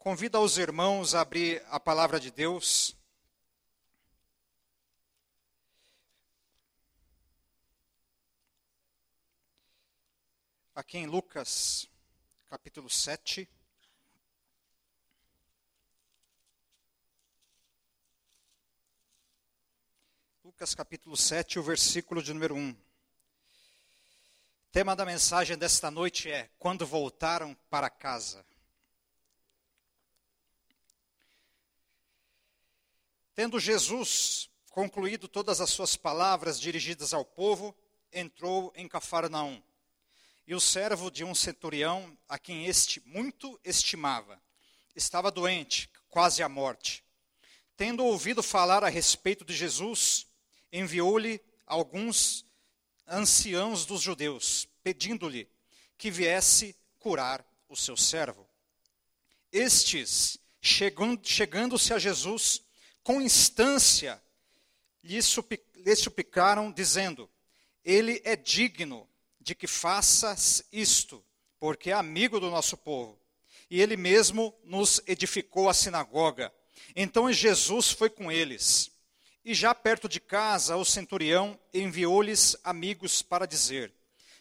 Convido os irmãos a abrir a palavra de Deus. Aqui em Lucas, capítulo 7. Lucas capítulo 7, o versículo de número 1. O tema da mensagem desta noite é: Quando voltaram para casa. Tendo Jesus concluído todas as suas palavras dirigidas ao povo, entrou em Cafarnaum. E o servo de um centurião, a quem este muito estimava, estava doente, quase à morte. Tendo ouvido falar a respeito de Jesus, enviou-lhe alguns anciãos dos judeus, pedindo-lhe que viesse curar o seu servo. Estes, chegando-se a Jesus, com instância lhe suplicaram, dizendo: Ele é digno de que faças isto, porque é amigo do nosso povo. E ele mesmo nos edificou a sinagoga. Então Jesus foi com eles. E já perto de casa, o centurião enviou-lhes amigos para dizer: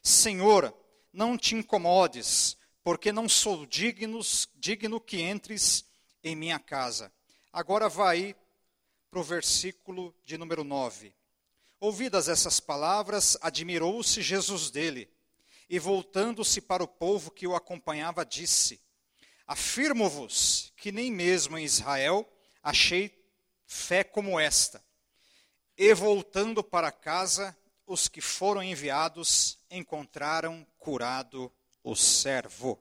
Senhor, não te incomodes, porque não sou digno que entres em minha casa. Agora vai para o versículo de número 9. Ouvidas essas palavras, admirou-se Jesus dele, e voltando-se para o povo que o acompanhava, disse: Afirmo-vos que nem mesmo em Israel achei fé como esta. E voltando para casa, os que foram enviados encontraram curado o servo.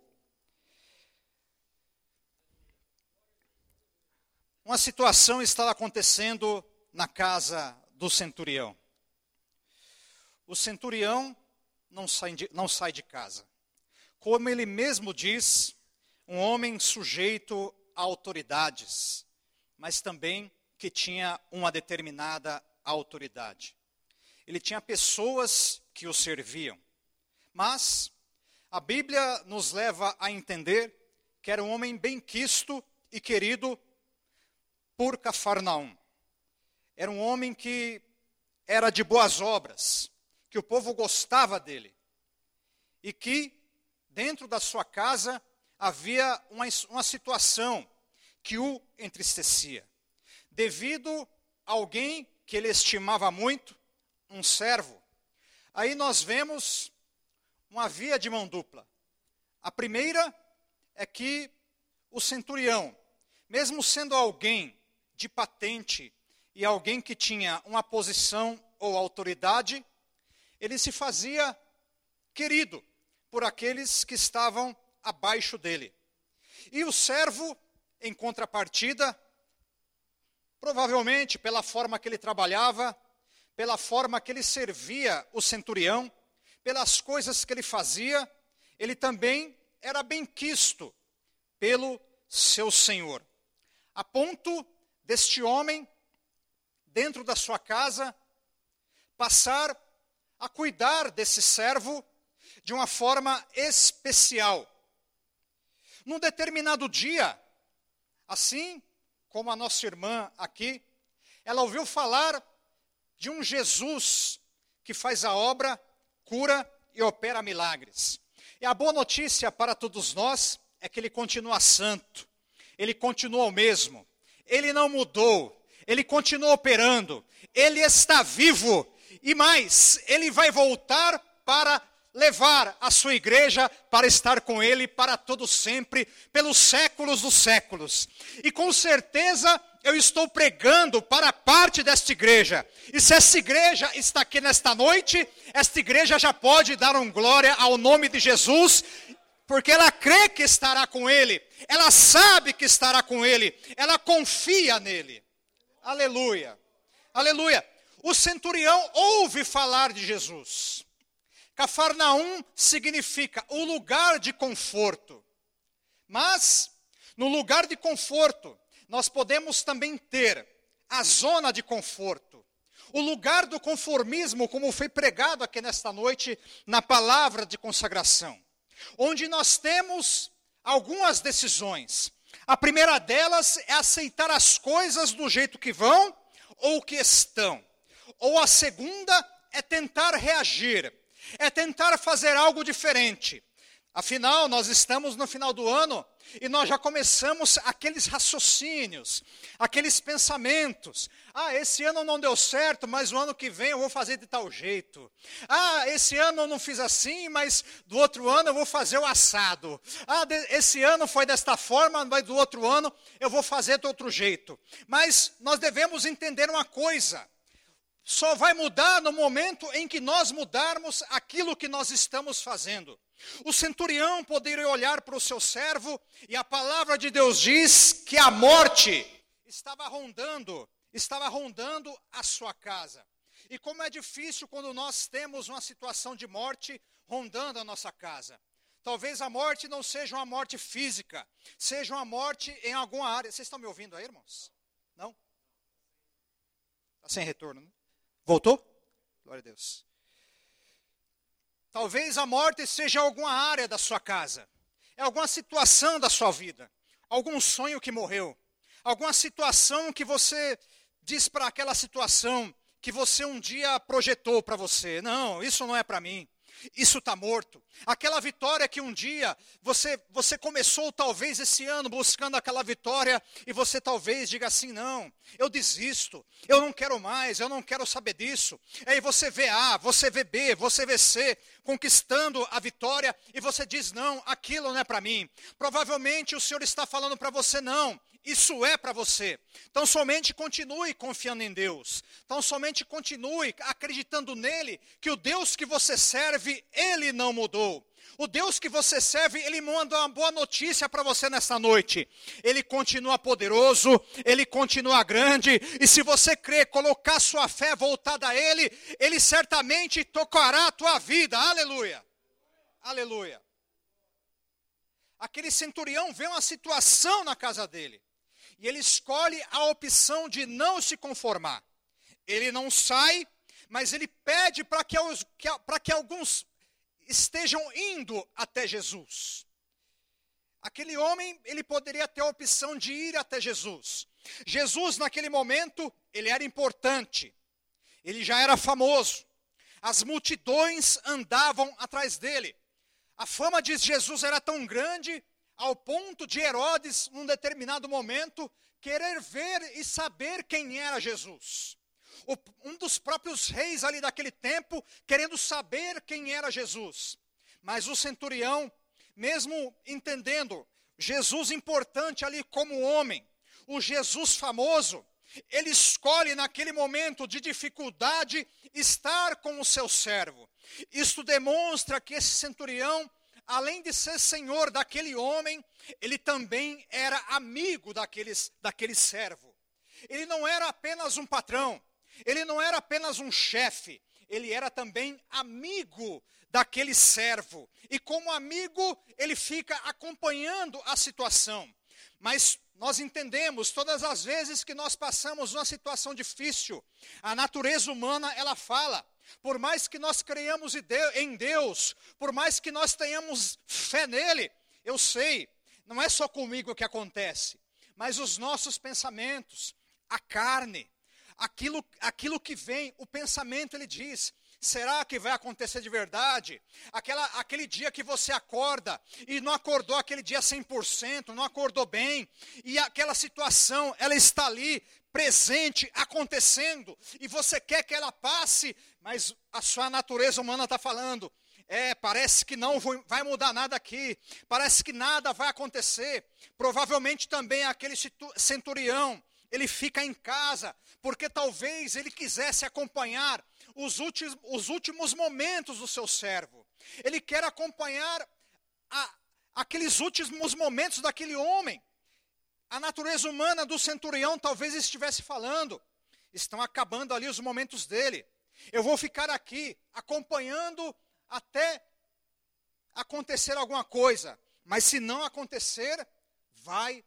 Uma situação estava acontecendo na casa do centurião. O centurião não sai, de, não sai de casa. Como ele mesmo diz, um homem sujeito a autoridades, mas também que tinha uma determinada autoridade. Ele tinha pessoas que o serviam. Mas a Bíblia nos leva a entender que era um homem bem quisto e querido por Cafarnaum. Era um homem que era de boas obras, que o povo gostava dele. E que, dentro da sua casa, havia uma, uma situação que o entristecia. Devido a alguém que ele estimava muito, um servo. Aí nós vemos uma via de mão dupla. A primeira é que o centurião, mesmo sendo alguém de patente e alguém que tinha uma posição ou autoridade, ele se fazia querido por aqueles que estavam abaixo dele. E o servo, em contrapartida, provavelmente pela forma que ele trabalhava, pela forma que ele servia o centurião, pelas coisas que ele fazia, ele também era bem quisto pelo seu senhor, a ponto deste homem, dentro da sua casa, passar a cuidar desse servo de uma forma especial. Num determinado dia, assim como a nossa irmã aqui, ela ouviu falar de um Jesus que faz a obra, cura e opera milagres. E a boa notícia para todos nós é que ele continua santo, ele continua o mesmo, ele não mudou, ele continua operando, ele está vivo e mais, ele vai voltar para levar a sua igreja para estar com ele para todo sempre, pelos séculos dos séculos. E com certeza eu estou pregando para parte desta igreja. E se essa igreja está aqui nesta noite, esta igreja já pode dar um glória ao nome de Jesus porque ela crê que estará com ele, ela sabe que estará com ele, ela confia nele. Aleluia, aleluia. O centurião ouve falar de Jesus. Cafarnaum significa o lugar de conforto. Mas, no lugar de conforto, nós podemos também ter a zona de conforto. O lugar do conformismo, como foi pregado aqui nesta noite na palavra de consagração onde nós temos algumas decisões, A primeira delas é aceitar as coisas do jeito que vão ou que estão. Ou a segunda é tentar reagir, é tentar fazer algo diferente. Afinal, nós estamos no final do ano e nós já começamos aqueles raciocínios, aqueles pensamentos. Ah, esse ano não deu certo, mas o ano que vem eu vou fazer de tal jeito. Ah, esse ano eu não fiz assim, mas do outro ano eu vou fazer o assado. Ah, esse ano foi desta forma, mas do outro ano eu vou fazer de outro jeito. Mas nós devemos entender uma coisa: só vai mudar no momento em que nós mudarmos aquilo que nós estamos fazendo. O centurião poderia olhar para o seu servo e a palavra de Deus diz que a morte estava rondando, estava rondando a sua casa. E como é difícil quando nós temos uma situação de morte rondando a nossa casa. Talvez a morte não seja uma morte física, seja uma morte em alguma área. Vocês estão me ouvindo aí, irmãos? Não? Está sem retorno, né? Voltou? Glória a Deus. Talvez a morte seja alguma área da sua casa, é alguma situação da sua vida, algum sonho que morreu, alguma situação que você diz para aquela situação que você um dia projetou para você: não, isso não é para mim isso está morto. Aquela vitória que um dia você, você começou, talvez esse ano, buscando aquela vitória, e você talvez diga assim: não, eu desisto, eu não quero mais, eu não quero saber disso. Aí você vê A, você vê B, você vê C, conquistando a vitória, e você diz: não, aquilo não é para mim. Provavelmente o Senhor está falando para você: não, isso é para você. Então somente continue confiando em Deus. Então somente continue acreditando nele, que o Deus que você serve, ele não mudou. O Deus que você serve, ele manda uma boa notícia para você nessa noite. Ele continua poderoso, ele continua grande, e se você crer, colocar sua fé voltada a ele, ele certamente tocará a tua vida. Aleluia. Aleluia. Aquele centurião vê uma situação na casa dele. E ele escolhe a opção de não se conformar. Ele não sai, mas ele pede para que, que, que alguns estejam indo até Jesus. Aquele homem, ele poderia ter a opção de ir até Jesus. Jesus, naquele momento, ele era importante, ele já era famoso, as multidões andavam atrás dele. A fama de Jesus era tão grande ao ponto de Herodes, num determinado momento, querer ver e saber quem era Jesus. O, um dos próprios reis ali daquele tempo, querendo saber quem era Jesus. Mas o centurião, mesmo entendendo Jesus importante ali como homem, o Jesus famoso, ele escolhe naquele momento de dificuldade estar com o seu servo. Isto demonstra que esse centurião além de ser senhor daquele homem, ele também era amigo daqueles, daquele servo. Ele não era apenas um patrão, ele não era apenas um chefe, ele era também amigo daquele servo. E como amigo, ele fica acompanhando a situação. Mas nós entendemos, todas as vezes que nós passamos uma situação difícil, a natureza humana, ela fala, por mais que nós creiamos em Deus, por mais que nós tenhamos fé nele, eu sei, não é só comigo que acontece, mas os nossos pensamentos, a carne, aquilo, aquilo que vem, o pensamento, ele diz: Será que vai acontecer de verdade? Aquela, aquele dia que você acorda e não acordou aquele dia 100%, não acordou bem, e aquela situação, ela está ali, presente, acontecendo, e você quer que ela passe, mas a sua natureza humana está falando: é, parece que não vai mudar nada aqui, parece que nada vai acontecer. Provavelmente também aquele centurião, ele fica em casa, porque talvez ele quisesse acompanhar os últimos, os últimos momentos do seu servo. Ele quer acompanhar a, aqueles últimos momentos daquele homem. A natureza humana do centurião talvez estivesse falando: estão acabando ali os momentos dele. Eu vou ficar aqui acompanhando até acontecer alguma coisa. Mas se não acontecer, vai,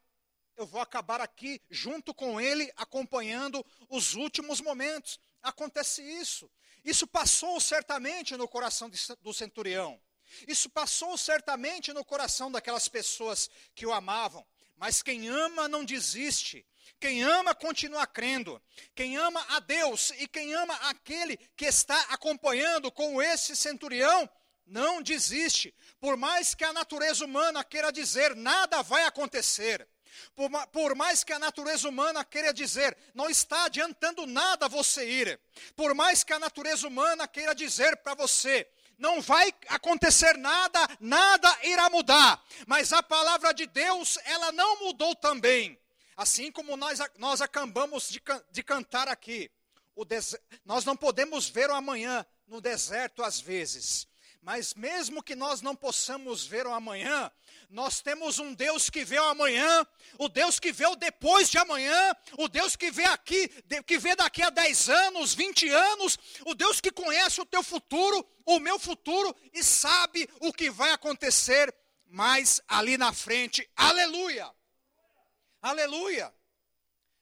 eu vou acabar aqui junto com ele, acompanhando os últimos momentos. Acontece isso. Isso passou certamente no coração do centurião. Isso passou certamente no coração daquelas pessoas que o amavam. Mas quem ama não desiste. Quem ama continua crendo. Quem ama a Deus e quem ama aquele que está acompanhando com esse centurião, não desiste. Por mais que a natureza humana queira dizer nada vai acontecer. Por, mais que a natureza humana queira dizer, não está adiantando nada você ir. Por mais que a natureza humana queira dizer para você, não vai acontecer nada, nada irá mudar. Mas a palavra de Deus, ela não mudou também. Assim como nós, nós acabamos de, de cantar aqui. nós não podemos ver o amanhã no deserto às vezes. Mas mesmo que nós não possamos ver o amanhã, nós temos um Deus que vê o amanhã, o Deus que vê o depois de amanhã, o Deus que vê aqui, que vê daqui a 10 anos, 20 anos, o Deus que conhece o teu futuro, o meu futuro e sabe o que vai acontecer mais ali na frente. Aleluia! Aleluia!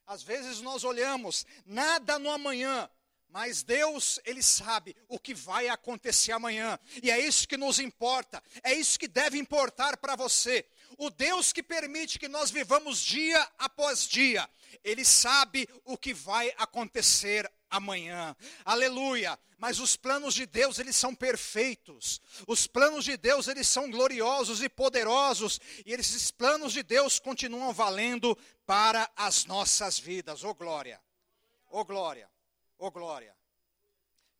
Às vezes nós olhamos nada no amanhã, mas Deus, Ele sabe o que vai acontecer amanhã, e é isso que nos importa, é isso que deve importar para você. O Deus que permite que nós vivamos dia após dia, Ele sabe o que vai acontecer amanhã. Aleluia! Mas os planos de Deus, eles são perfeitos. Os planos de Deus, eles são gloriosos e poderosos, e esses planos de Deus continuam valendo para as nossas vidas. Oh glória! Oh glória! Oh glória!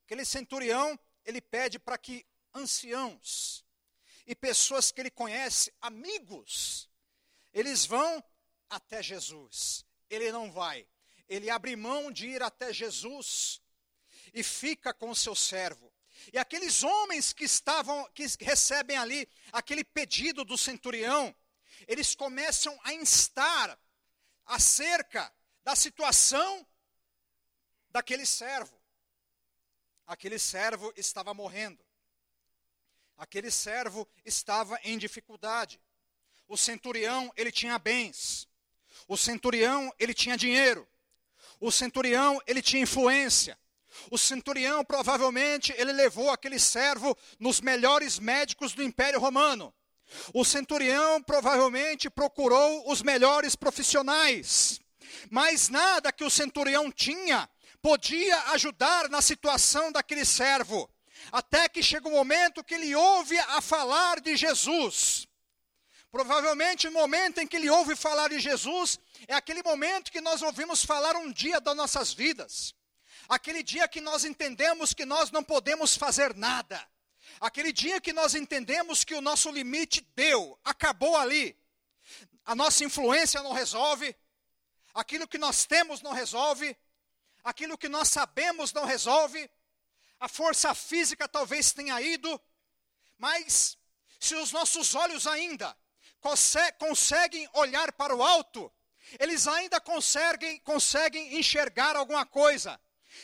Aquele centurião, ele pede para que anciãos e pessoas que ele conhece, amigos, eles vão até Jesus. Ele não vai. Ele abre mão de ir até Jesus e fica com o seu servo. E aqueles homens que estavam, que recebem ali aquele pedido do centurião, eles começam a instar acerca da situação daquele servo. Aquele servo estava morrendo. Aquele servo estava em dificuldade. O centurião, ele tinha bens. O centurião, ele tinha dinheiro. O centurião, ele tinha influência. O centurião, provavelmente, ele levou aquele servo nos melhores médicos do Império Romano. O centurião, provavelmente, procurou os melhores profissionais. Mas nada que o centurião tinha podia ajudar na situação daquele servo, até que chega o um momento que ele ouve a falar de Jesus. Provavelmente o momento em que ele ouve falar de Jesus é aquele momento que nós ouvimos falar um dia das nossas vidas. Aquele dia que nós entendemos que nós não podemos fazer nada. Aquele dia que nós entendemos que o nosso limite deu, acabou ali. A nossa influência não resolve, aquilo que nós temos não resolve, aquilo que nós sabemos não resolve, a força física talvez tenha ido, mas se os nossos olhos ainda conseguem olhar para o alto, eles ainda conseguem, conseguem enxergar alguma coisa.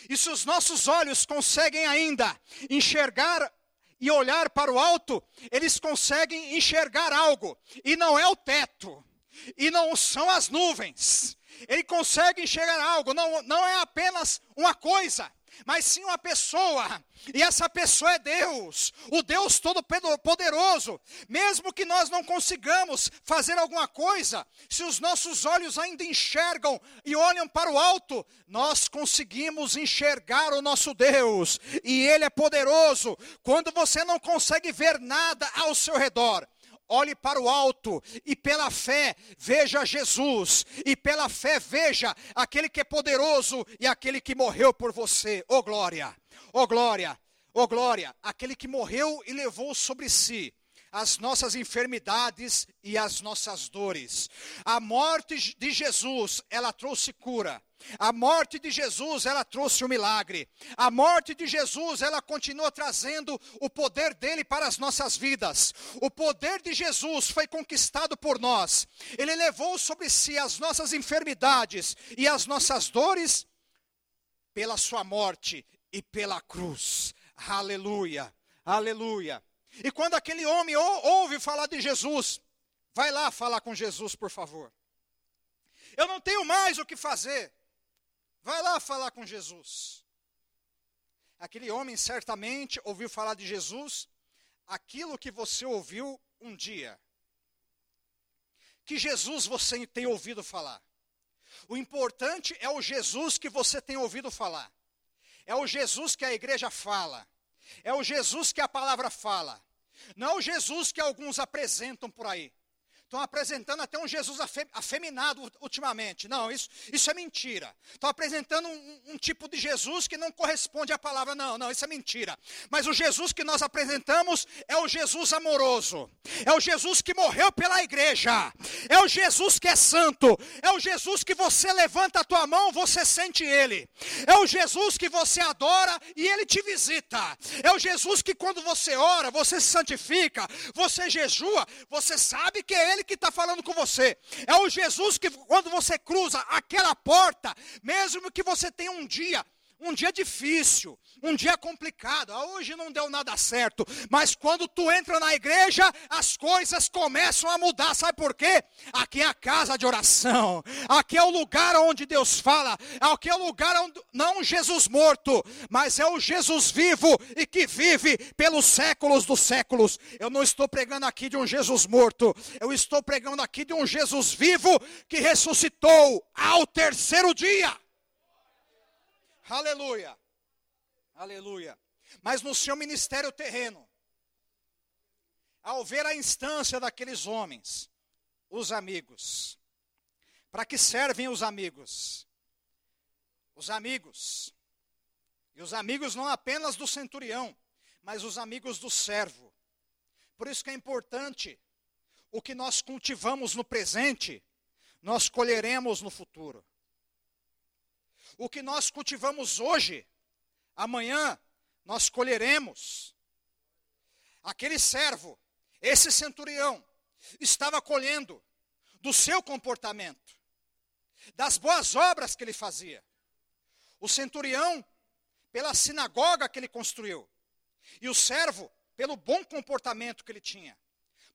E se os nossos olhos conseguem ainda enxergar e olhar para o alto, eles conseguem enxergar algo. E não é o teto, e não são as nuvens, ele consegue enxergar algo, não, não é apenas uma coisa, mas sim uma pessoa, e essa pessoa é Deus, o Deus Todo-Poderoso. Mesmo que nós não consigamos fazer alguma coisa, se os nossos olhos ainda enxergam e olham para o alto, nós conseguimos enxergar o nosso Deus, e Ele é poderoso. Quando você não consegue ver nada ao seu redor, olhe para o alto e pela fé veja Jesus, e pela fé veja aquele que é poderoso e aquele que morreu por você. Oh glória! Oh glória! Oh glória! Aquele que morreu e levou sobre si as nossas enfermidades e as nossas dores. A morte de Jesus, ela trouxe cura. A morte de Jesus, ela trouxe o um milagre. A morte de Jesus, ela continua trazendo o poder dele para as nossas vidas. O poder de Jesus foi conquistado por nós. Ele levou sobre si as nossas enfermidades e as nossas dores pela sua morte e pela cruz. Aleluia. Aleluia. E quando aquele homem ouve falar de Jesus, vai lá falar com Jesus, por favor. Eu não tenho mais o que fazer. Vai lá falar com Jesus. Aquele homem certamente ouviu falar de Jesus, aquilo que você ouviu um dia. que Jesus você tem ouvido falar. O importante é o Jesus que você tem ouvido falar. É o Jesus que a igreja fala. É o Jesus que a palavra fala. Não é o Jesus que alguns apresentam por aí. Estão apresentando até um Jesus afeminado ultimamente. Não, isso, isso é mentira. Estão apresentando um, um, tipo de Jesus que não corresponde à palavra. Não, não, isso é mentira. Mas o Jesus que nós apresentamos é o Jesus amoroso. É o Jesus que morreu pela igreja. É o Jesus que é santo. É o Jesus que você levanta a tua mão, você sente ele. É o Jesus que você adora e ele te visita. É o Jesus que quando você ora, você se santifica, você jejua, você sabe que é ele que está falando com você. É o Jesus que, quando você cruza aquela porta, mesmo que você tenha um dia um dia difícil, um dia complicado. Ah, hoje não deu nada certo, mas quando tu entra na igreja, as coisas começam a mudar. Sabe por quê? Aqui é a casa de oração. Aqui é o lugar onde Deus fala. Aqui é o lugar onde não Jesus morto, mas é o Jesus vivo e que vive pelos séculos dos séculos. Eu não estou pregando aqui de um Jesus morto. Eu estou pregando aqui de um Jesus vivo que ressuscitou ao terceiro dia. Aleluia. Aleluia. Mas no seu ministério terreno, ao ver a instância daqueles homens, os amigos, para que servem os amigos? Os amigos. E os amigos não apenas do centurião, mas os amigos do servo. Por isso que é importante o que nós cultivamos no presente, nós colheremos no futuro. O que nós cultivamos hoje, amanhã nós colheremos. Aquele servo, esse centurião, estava colhendo do seu comportamento, das boas obras que ele fazia. O centurião, pela sinagoga que ele construiu, e o servo, pelo bom comportamento que ele tinha,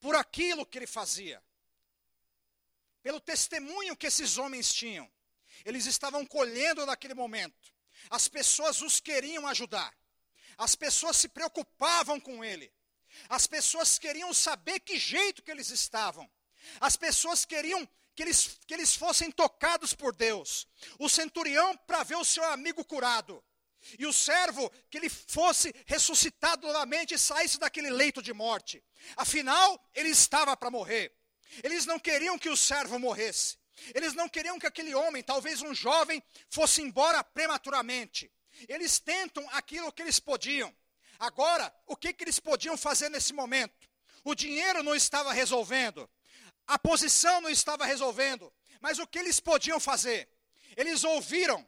por aquilo que ele fazia, pelo testemunho que esses homens tinham. Eles estavam colhendo naquele momento. As pessoas os queriam ajudar. As pessoas se preocupavam com ele. As pessoas queriam saber que jeito que eles estavam. As pessoas queriam que eles, que eles fossem tocados por Deus. O centurião para ver o seu amigo curado. E o servo que ele fosse ressuscitado novamente e saísse daquele leito de morte. Afinal, ele estava para morrer. Eles não queriam que o servo morresse. Eles não queriam que aquele homem, talvez um jovem, fosse embora prematuramente. Eles tentam aquilo que eles podiam. Agora, o que, que eles podiam fazer nesse momento? O dinheiro não estava resolvendo, a posição não estava resolvendo, mas o que eles podiam fazer? Eles ouviram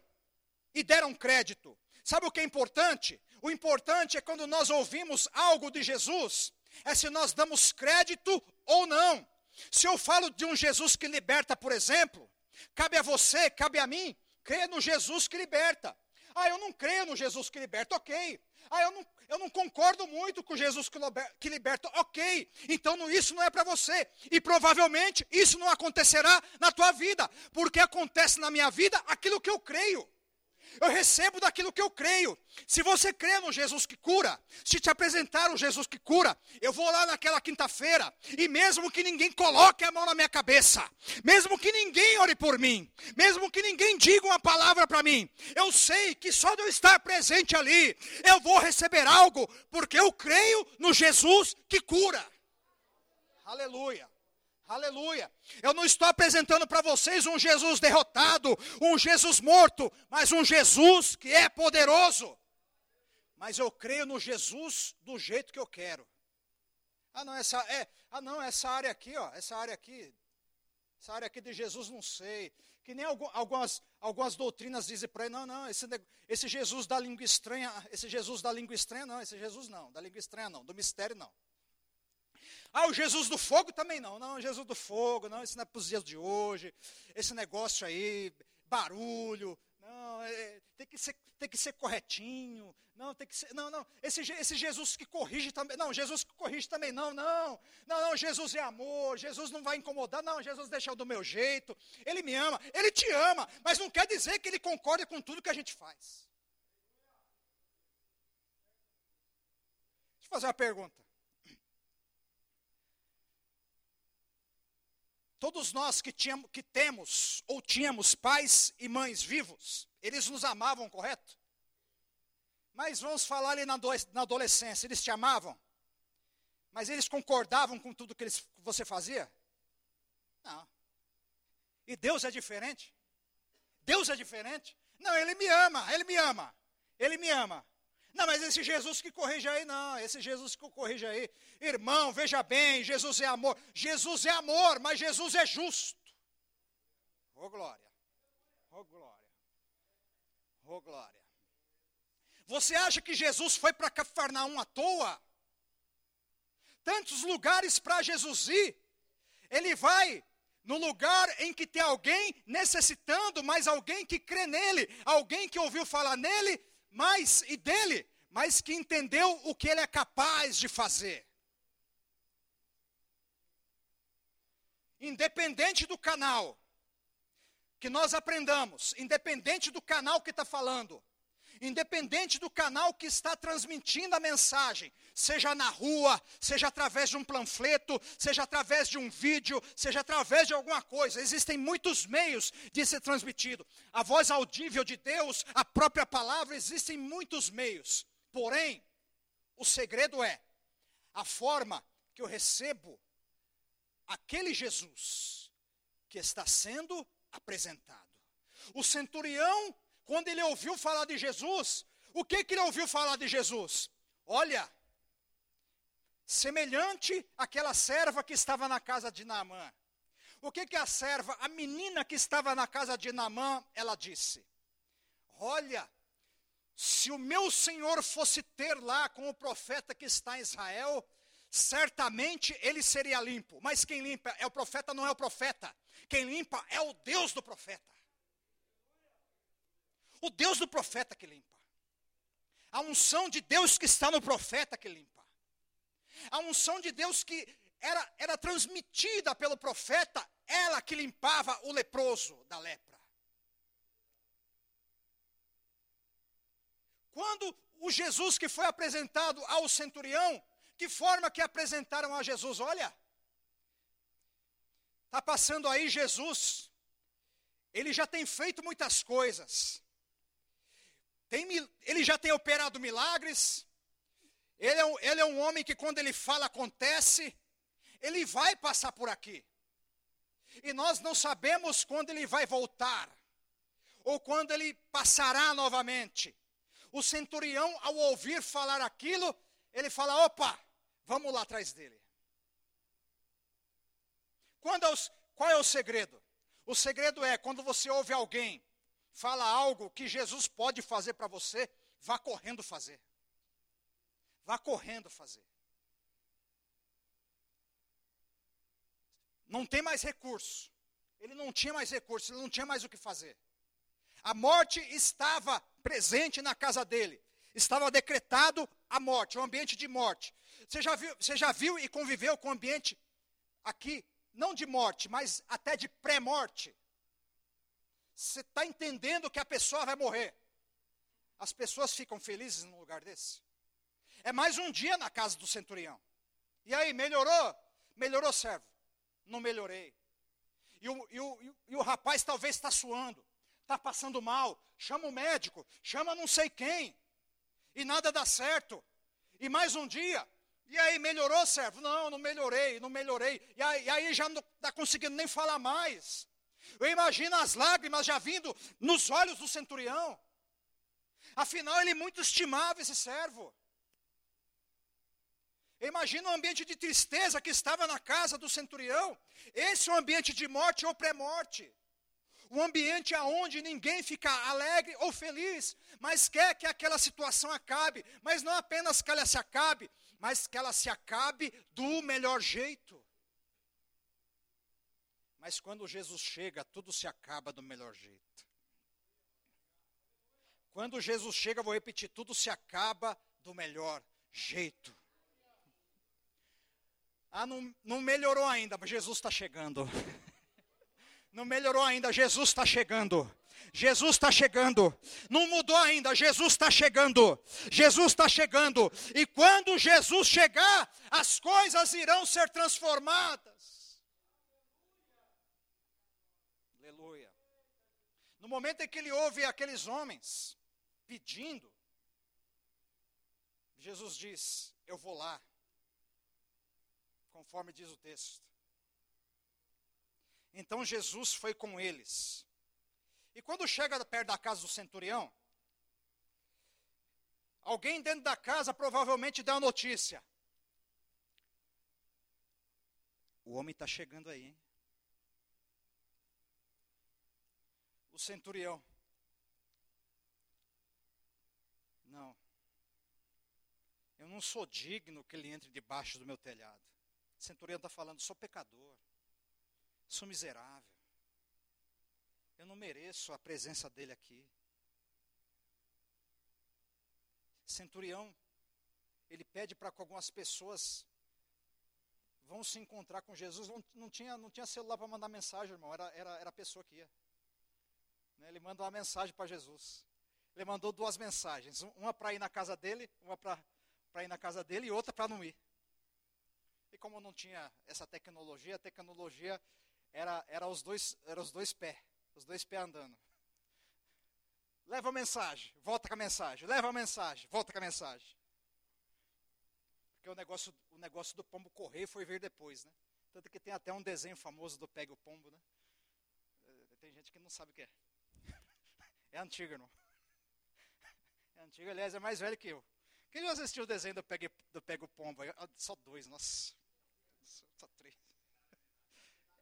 e deram crédito. Sabe o que é importante? O importante é quando nós ouvimos algo de Jesus, é se nós damos crédito ou não. Se eu falo de um Jesus que liberta, por exemplo, cabe a você, cabe a mim, crer no Jesus que liberta. Ah, eu não creio no Jesus que liberta, ok. Ah, eu não, eu não concordo muito com Jesus que liberta, ok. Então isso não é para você. E provavelmente isso não acontecerá na tua vida, porque acontece na minha vida aquilo que eu creio. Eu recebo daquilo que eu creio. Se você crê no Jesus que cura, se te apresentar o Jesus que cura, eu vou lá naquela quinta-feira, e mesmo que ninguém coloque a mão na minha cabeça, mesmo que ninguém ore por mim, mesmo que ninguém diga uma palavra para mim, eu sei que só de eu estar presente ali, eu vou receber algo, porque eu creio no Jesus que cura. Aleluia. Aleluia. Eu não estou apresentando para vocês um Jesus derrotado, um Jesus morto, mas um Jesus que é poderoso. Mas eu creio no Jesus do jeito que eu quero. Ah, não, essa é, ah, não, essa área aqui, ó, essa área aqui, essa área aqui de Jesus não sei. Que nem algumas, algumas doutrinas dizem para ele, não, não, esse, esse Jesus da língua estranha, esse Jesus da língua estranha, não, esse Jesus não, da língua estranha não, do mistério não. Ah, o Jesus do fogo também não. Não, Jesus do fogo, não, isso não é para os dias de hoje. Esse negócio aí, barulho. Não, é, tem, que ser, tem que ser corretinho. Não, tem que ser. Não, não. Esse, esse Jesus que corrige também. Não, Jesus que corrige também não, não. Não, não, Jesus é amor. Jesus não vai incomodar. Não, Jesus deixa do meu jeito. Ele me ama. Ele te ama. Mas não quer dizer que ele concorda com tudo que a gente faz. Deixa eu fazer uma pergunta. Todos nós que, tínhamos, que temos ou tínhamos pais e mães vivos, eles nos amavam, correto? Mas vamos falar ali na, adolescência, eles te amavam? Mas eles concordavam com tudo que eles, você fazia? Não. E Deus é diferente? Deus é diferente? Não, Ele me ama, Ele me ama, Ele me ama. Não, mas esse Jesus que corrige aí, não, esse Jesus que corrige aí. Irmão, veja bem, Jesus é amor. Jesus é amor, mas Jesus é justo. Ô oh, glória, ô oh, glória, ô oh, glória. Você acha que Jesus foi para Cafarnaum à toa? Tantos lugares para Jesus ir. Ele vai no lugar em que tem alguém necessitando, mas alguém que crê nele, alguém que ouviu falar nele, mas e dele, mas que entendeu o que ele é capaz de fazer. Independente do canal que nós aprendamos, independente do canal que está falando, independente do canal que está transmitindo a mensagem, seja na rua, seja através de um panfleto, seja através de um vídeo, seja através de alguma coisa, existem muitos meios de ser transmitido. A voz audível de Deus, a própria palavra, existem muitos meios. Porém, o segredo é a forma que eu recebo aquele Jesus que está sendo apresentado. O centurião quando ele ouviu falar de Jesus, o que, que ele ouviu falar de Jesus? Olha, semelhante àquela serva que estava na casa de Naamã. O que, que a serva, a menina que estava na casa de Naamã, ela disse? Olha, se o meu senhor fosse ter lá com o profeta que está em Israel, certamente ele seria limpo. Mas quem limpa é o profeta, não é o profeta. Quem limpa é o Deus do profeta. O Deus do profeta que limpa. A unção de Deus que está no profeta que limpa. A unção de Deus que era, era transmitida pelo profeta, ela que limpava o leproso da lepra. Quando o Jesus que foi apresentado ao centurião, que forma que apresentaram a Jesus? Olha, está passando aí Jesus, ele já tem feito muitas coisas, tem, ele já tem operado milagres. Ele é, um, ele é um homem que, quando ele fala, acontece. Ele vai passar por aqui. E nós não sabemos quando ele vai voltar. Ou quando ele passará novamente. O centurião, ao ouvir falar aquilo, ele fala: opa, vamos lá atrás dele. Quando é qual é o segredo? O segredo é quando você ouve alguém fala algo que Jesus pode fazer para você, vá correndo fazer. Vá correndo fazer. Não tem mais recurso. Ele não tinha mais recurso, ele não tinha mais o que fazer. A morte estava presente na casa dele. Estava decretado a morte, o um ambiente de morte. Você já, viu, você já viu e conviveu com o ambiente aqui, não de morte, mas até de pré-morte? Você está entendendo que a pessoa vai morrer. As pessoas ficam felizes num lugar desse. É mais um dia na casa do centurião. E aí, melhorou? Melhorou, servo? Não melhorei. E o, e o, e o rapaz talvez está suando, está passando mal. Chama o médico, chama não sei quem. E nada dá certo. E mais um dia. E aí, melhorou, servo? Não, não melhorei, não melhorei. E aí, e aí já não está conseguindo nem falar mais. Eu imagino as lágrimas já vindo nos olhos do centurião. Afinal, ele muito estimava esse servo. Imagina o ambiente de tristeza que estava na casa do centurião. Esse é o ambiente de morte ou pré-morte. Um ambiente aonde ninguém fica alegre ou feliz, mas quer que aquela situação acabe. Mas não apenas que ela se acabe, mas que ela se acabe do melhor jeito. Mas quando Jesus chega, tudo se acaba do melhor jeito. Quando Jesus chega, vou repetir, tudo se acaba do melhor jeito. Ah, não, não melhorou ainda, mas Jesus está chegando. Não melhorou ainda, Jesus está chegando. Jesus está chegando. Não mudou ainda, Jesus está chegando. Jesus está chegando. E quando Jesus chegar, as coisas irão ser transformadas. No momento em que ele ouve aqueles homens pedindo, Jesus diz: Eu vou lá, conforme diz o texto. Então Jesus foi com eles. E quando chega perto da casa do centurião, alguém dentro da casa provavelmente deu a notícia: O homem está chegando aí, hein? Centurião. Não. Eu não sou digno que ele entre debaixo do meu telhado. O centurião está falando, sou pecador. Sou miserável. Eu não mereço a presença dele aqui. Centurião, ele pede para que algumas pessoas vão se encontrar com Jesus. Não, não tinha, não tinha celular para mandar mensagem, irmão, era, era, era a pessoa que ia. Né, ele manda uma mensagem para Jesus. Ele mandou duas mensagens, uma para ir na casa dele, uma para ir na casa dele e outra para não ir. E como não tinha essa tecnologia, a tecnologia era, era, os, dois, era os dois pés, os dois pés andando. Leva a mensagem, volta com a mensagem, leva a mensagem, volta com a mensagem. Porque o negócio, o negócio do pombo correr foi ver depois, né? Tanto que tem até um desenho famoso do Pega o Pombo, né? Eh, tem gente que não sabe o que é. É antigo, irmão. É antigo, aliás, é mais velho que eu. Quem já assistiu o desenho do Pega, do Pega o Pombo? Ah, só dois, nossa. Só três.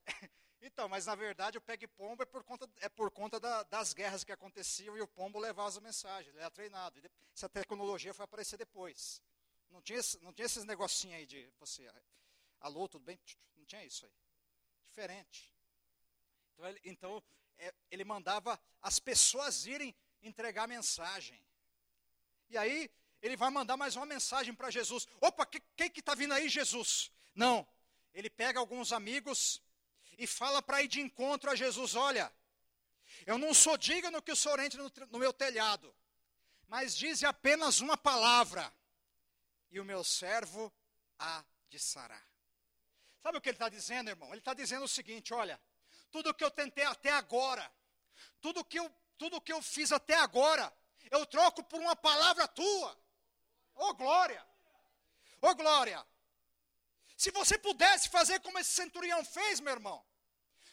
Então, mas na verdade o Pega Pombo é por conta, é por conta da, das guerras que aconteciam e o pombo levava as mensagens, ele era treinado. Essa tecnologia foi aparecer depois. Não tinha, não tinha esses negocinhos aí de você, alô, tudo bem? Não tinha isso aí. Diferente. Então, ele, então ele mandava as pessoas irem entregar mensagem. E aí, ele vai mandar mais uma mensagem para Jesus. Opa, quem que está vindo aí, Jesus? Não. Ele pega alguns amigos e fala para ir de encontro a Jesus: Olha, eu não sou digno que o senhor entre no, no meu telhado, mas dize apenas uma palavra e o meu servo há de sarar. Sabe o que ele está dizendo, irmão? Ele está dizendo o seguinte: olha, tudo que eu tentei até agora, tudo que eu, tudo que eu fiz até agora, eu troco por uma palavra tua. Oh glória! Oh glória! Se você pudesse fazer como esse centurião fez, meu irmão,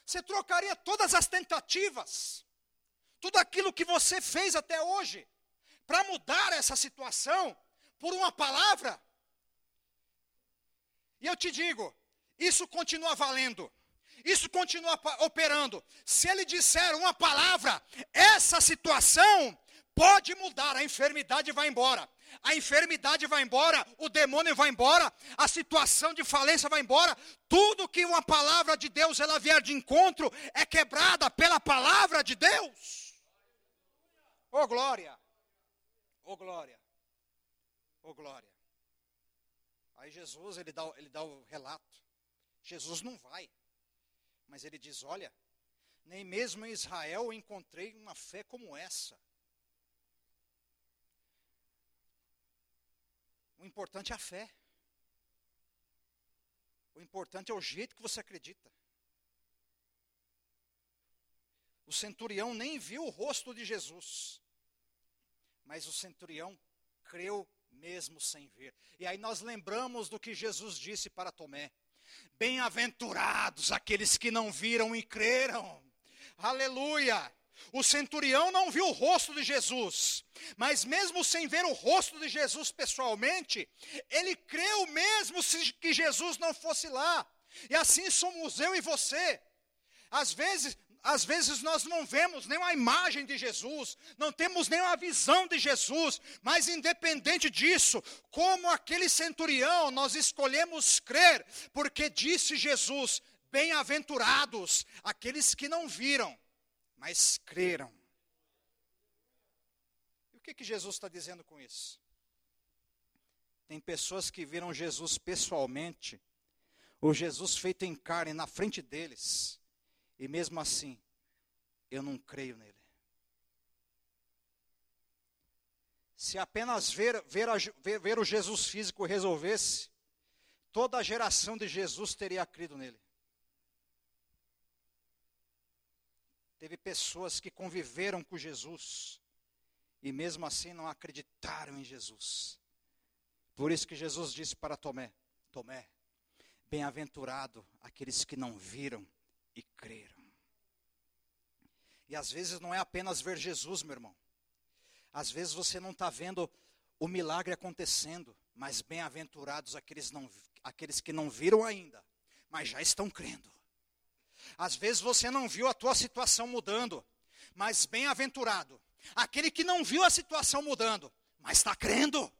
você trocaria todas as tentativas, tudo aquilo que você fez até hoje, para mudar essa situação, por uma palavra. E eu te digo, isso continua valendo. Isso continua operando. Se ele disser uma palavra, essa situação pode mudar, a enfermidade vai embora. A enfermidade vai embora, o demônio vai embora, a situação de falência vai embora. Tudo que uma palavra de Deus ela vier de encontro é quebrada pela palavra de Deus. Oh glória. Oh glória. Oh, glória. Aí Jesus, ele dá, ele dá o relato. Jesus não vai. Mas ele diz: Olha, nem mesmo em Israel encontrei uma fé como essa. O importante é a fé. O importante é o jeito que você acredita. O centurião nem viu o rosto de Jesus, mas o centurião creu mesmo sem ver. E aí nós lembramos do que Jesus disse para Tomé: Bem-aventurados aqueles que não viram e creram. Aleluia! O centurião não viu o rosto de Jesus, mas mesmo sem ver o rosto de Jesus pessoalmente, ele creu mesmo que Jesus não fosse lá. E assim somos eu e você. Às vezes às vezes nós não vemos nenhuma imagem de Jesus, não temos nenhuma visão de Jesus, mas independente disso, como aquele centurião, nós escolhemos crer, porque disse Jesus: bem-aventurados aqueles que não viram, mas creram. E o que, que Jesus está dizendo com isso? Tem pessoas que viram Jesus pessoalmente, o Jesus feito em carne na frente deles e mesmo assim, eu não creio nele. Se apenas ver, ver, ver, ver o Jesus físico resolvesse, toda a geração de Jesus teria crido nele. Teve pessoas que conviveram com Jesus e mesmo assim não acreditaram em Jesus. Por isso que Jesus disse para Tomé: Tomé, bem-aventurado aqueles que não viram e creram. E às vezes não é apenas ver Jesus, meu irmão. Às vezes você não está vendo o milagre acontecendo, mas bem-aventurados aqueles, não, aqueles que não viram ainda, mas já estão crendo. Às vezes você não viu a tua situação mudando, mas bem-aventurado aquele que não viu a situação mudando, mas está crendo.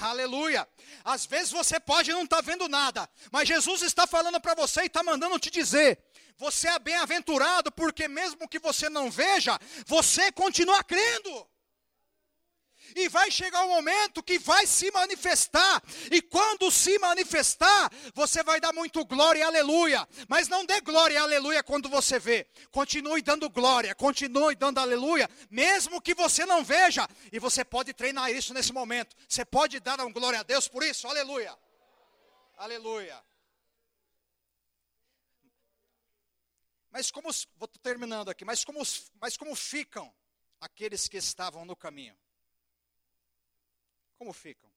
Aleluia. Às vezes você pode não estar tá vendo nada, mas Jesus está falando para você e está mandando te dizer: você é bem-aventurado, porque mesmo que você não veja, você continua crendo. E vai chegar um momento que vai se manifestar. E quando se manifestar, você vai dar muito glória e aleluia. Mas não dê glória e aleluia quando você vê. Continue dando glória, continue dando aleluia, mesmo que você não veja. E você pode treinar isso nesse momento. Você pode dar um glória a Deus por isso. Aleluia. Aleluia. Mas como, vou terminando aqui, mas como, mas como ficam aqueles que estavam no caminho? Como ficam?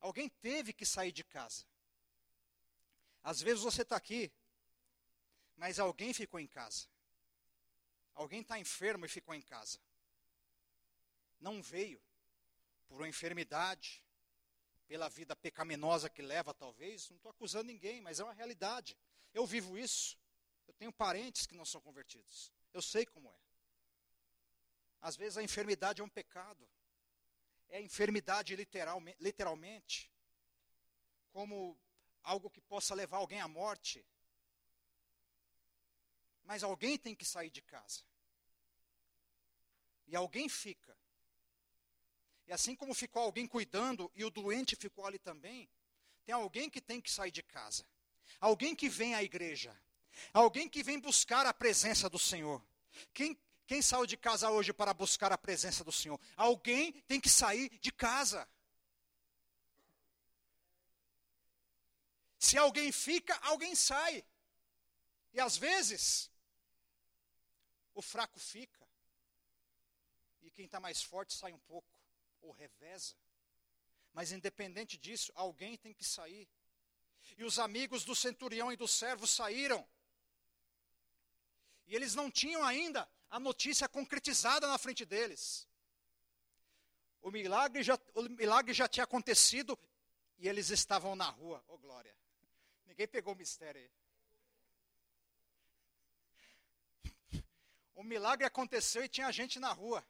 Alguém teve que sair de casa. Às vezes você está aqui, mas alguém ficou em casa. Alguém está enfermo e ficou em casa. Não veio por uma enfermidade, pela vida pecaminosa que leva, talvez. Não estou acusando ninguém, mas é uma realidade. Eu vivo isso. Eu tenho parentes que não são convertidos. Eu sei como é. Às vezes a enfermidade é um pecado é enfermidade literalmente, literalmente, como algo que possa levar alguém à morte. Mas alguém tem que sair de casa. E alguém fica. E assim como ficou alguém cuidando e o doente ficou ali também, tem alguém que tem que sair de casa. Alguém que vem à igreja. Alguém que vem buscar a presença do Senhor. Quem, quem saiu de casa hoje para buscar a presença do Senhor? Alguém tem que sair de casa. Se alguém fica, alguém sai. E às vezes, o fraco fica. E quem está mais forte sai um pouco, ou reveza. Mas independente disso, alguém tem que sair. E os amigos do centurião e do servo saíram. E eles não tinham ainda a notícia concretizada na frente deles. O milagre já, o milagre já tinha acontecido e eles estavam na rua. Oh, glória. Ninguém pegou o mistério aí. O milagre aconteceu e tinha gente na rua.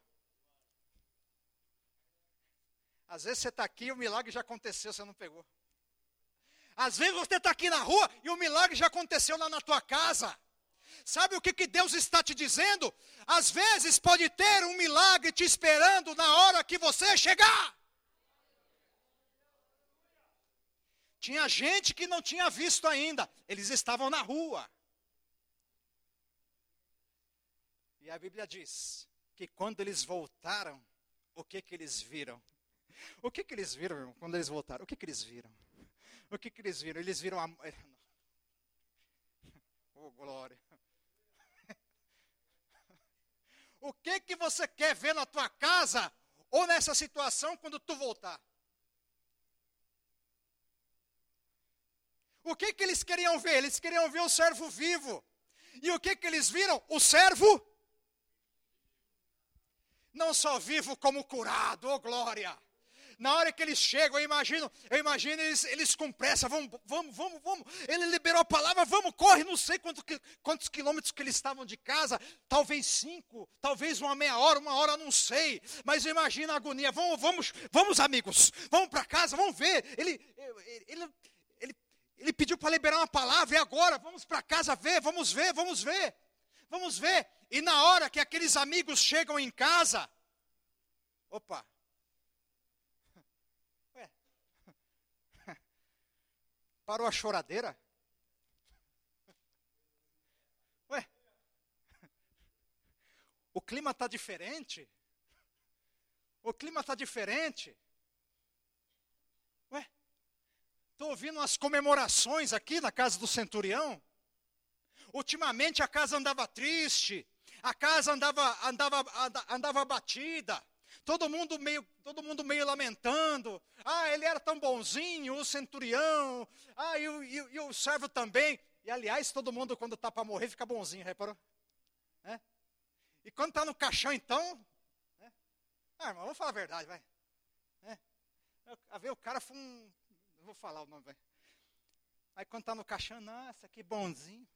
Às vezes você está aqui e o milagre já aconteceu, você não pegou. Às vezes você está aqui na rua e o milagre já aconteceu lá na tua casa. Sabe o que, que Deus está te dizendo? Às vezes pode ter um milagre te esperando na hora que você chegar. Tinha gente que não tinha visto ainda, eles estavam na rua. E a Bíblia diz que quando eles voltaram, o que que eles viram? O que que eles viram, irmão, quando eles voltaram? O que que eles viram? O que que eles viram? Eles viram a. Oh, glória. O que que você quer ver na tua casa ou nessa situação quando tu voltar? O que que eles queriam ver? Eles queriam ver o servo vivo. E o que que eles viram? O servo não só vivo como curado, oh glória. Na hora que eles chegam, eu imagino, eu imagino eles, eles com pressa, vamos, vamos, vamos, vamos. Ele liberou a palavra, vamos, corre, não sei quantos, quantos quilômetros que eles estavam de casa, talvez cinco, talvez uma meia hora, uma hora, não sei. Mas eu imagino a agonia. Vamos, vamos, vamos, amigos, vamos para casa, vamos ver. Ele, ele, ele, ele pediu para liberar uma palavra, e agora? Vamos para casa ver, vamos ver, vamos ver. Vamos ver. E na hora que aqueles amigos chegam em casa, opa, Parou a choradeira? Ué? O clima está diferente? O clima está diferente? Ué? Estou ouvindo umas comemorações aqui na casa do centurião. Ultimamente a casa andava triste, A casa andava, andava, andava batida. Todo mundo meio, todo mundo meio lamentando. Ah, ele era tão bonzinho, o centurião. Ah, e e, e o servo também. E aliás, todo mundo quando está para morrer fica bonzinho, reparou? É? E quando está no caixão, então. É? Ah, irmão, vamos falar a verdade, vai. É? A ver, o cara foi um. Não vou falar o nome, vai. Aí quando está no caixão, nossa, que bonzinho.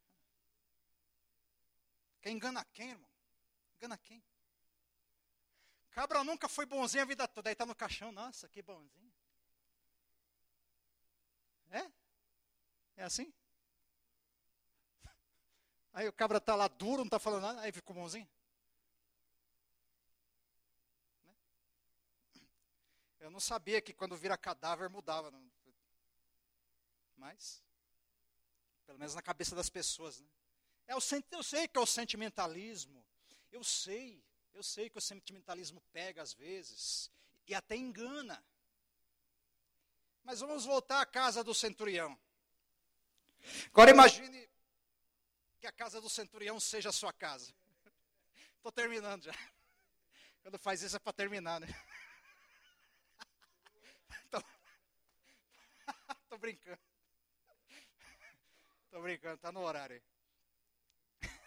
Quem engana quem, irmão? Engana quem? Cabra nunca foi bonzinho a vida toda, aí está no caixão, nossa, que bonzinho. É? É assim? Aí o cabra está lá duro, não está falando nada, aí ficou bonzinho. Né? Eu não sabia que quando vira cadáver mudava. Não. Mas, pelo menos na cabeça das pessoas. Né? É o, eu sei que é o sentimentalismo. Eu sei. Eu sei que o sentimentalismo pega às vezes e até engana. Mas vamos voltar à casa do centurião. Agora imagine que a casa do centurião seja a sua casa. Estou terminando já. Quando faz isso é para terminar, né? Estou brincando. Estou brincando, está no horário.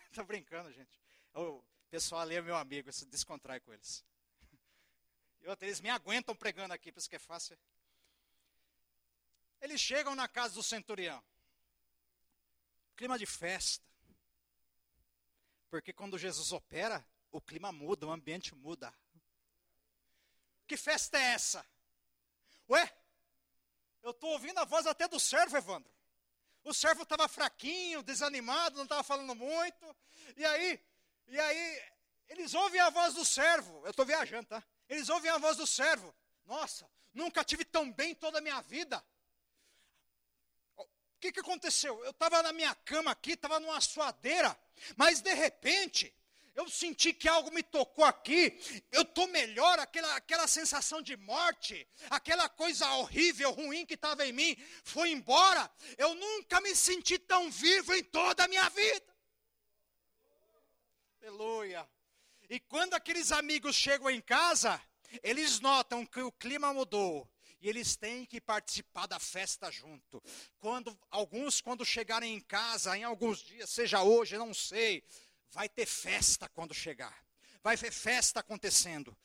Estou brincando, gente. O pessoal ali é meu amigo, se descontrai com eles. E outros, eles me aguentam pregando aqui, por isso que é fácil. Eles chegam na casa do centurião. Clima de festa. Porque quando Jesus opera, o clima muda, o ambiente muda. Que festa é essa? Ué, eu estou ouvindo a voz até do servo, Evandro. O servo estava fraquinho, desanimado, não estava falando muito. E aí, e aí, eles ouvem a voz do servo. Eu estou viajando, tá? Eles ouvem a voz do servo. Nossa, nunca tive tão bem toda a minha vida. O que, que aconteceu? Eu estava na minha cama aqui, estava numa suadeira, mas de repente, eu senti que algo me tocou aqui, eu estou melhor, aquela, aquela sensação de morte, aquela coisa horrível, ruim que estava em mim, foi embora. Eu nunca me senti tão vivo em toda a minha vida. Aleluia. E quando aqueles amigos chegam em casa, eles notam que o clima mudou e eles têm que participar da festa junto. Quando alguns quando chegarem em casa, em alguns dias, seja hoje, não sei, vai ter festa quando chegar. Vai ter festa acontecendo.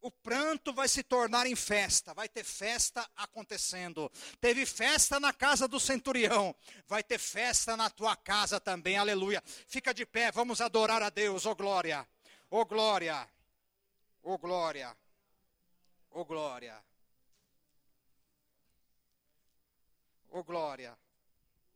O pranto vai se tornar em festa, vai ter festa acontecendo. Teve festa na casa do centurião, vai ter festa na tua casa também, aleluia. Fica de pé, vamos adorar a Deus, oh glória, oh glória, oh glória, oh glória. Oh glória.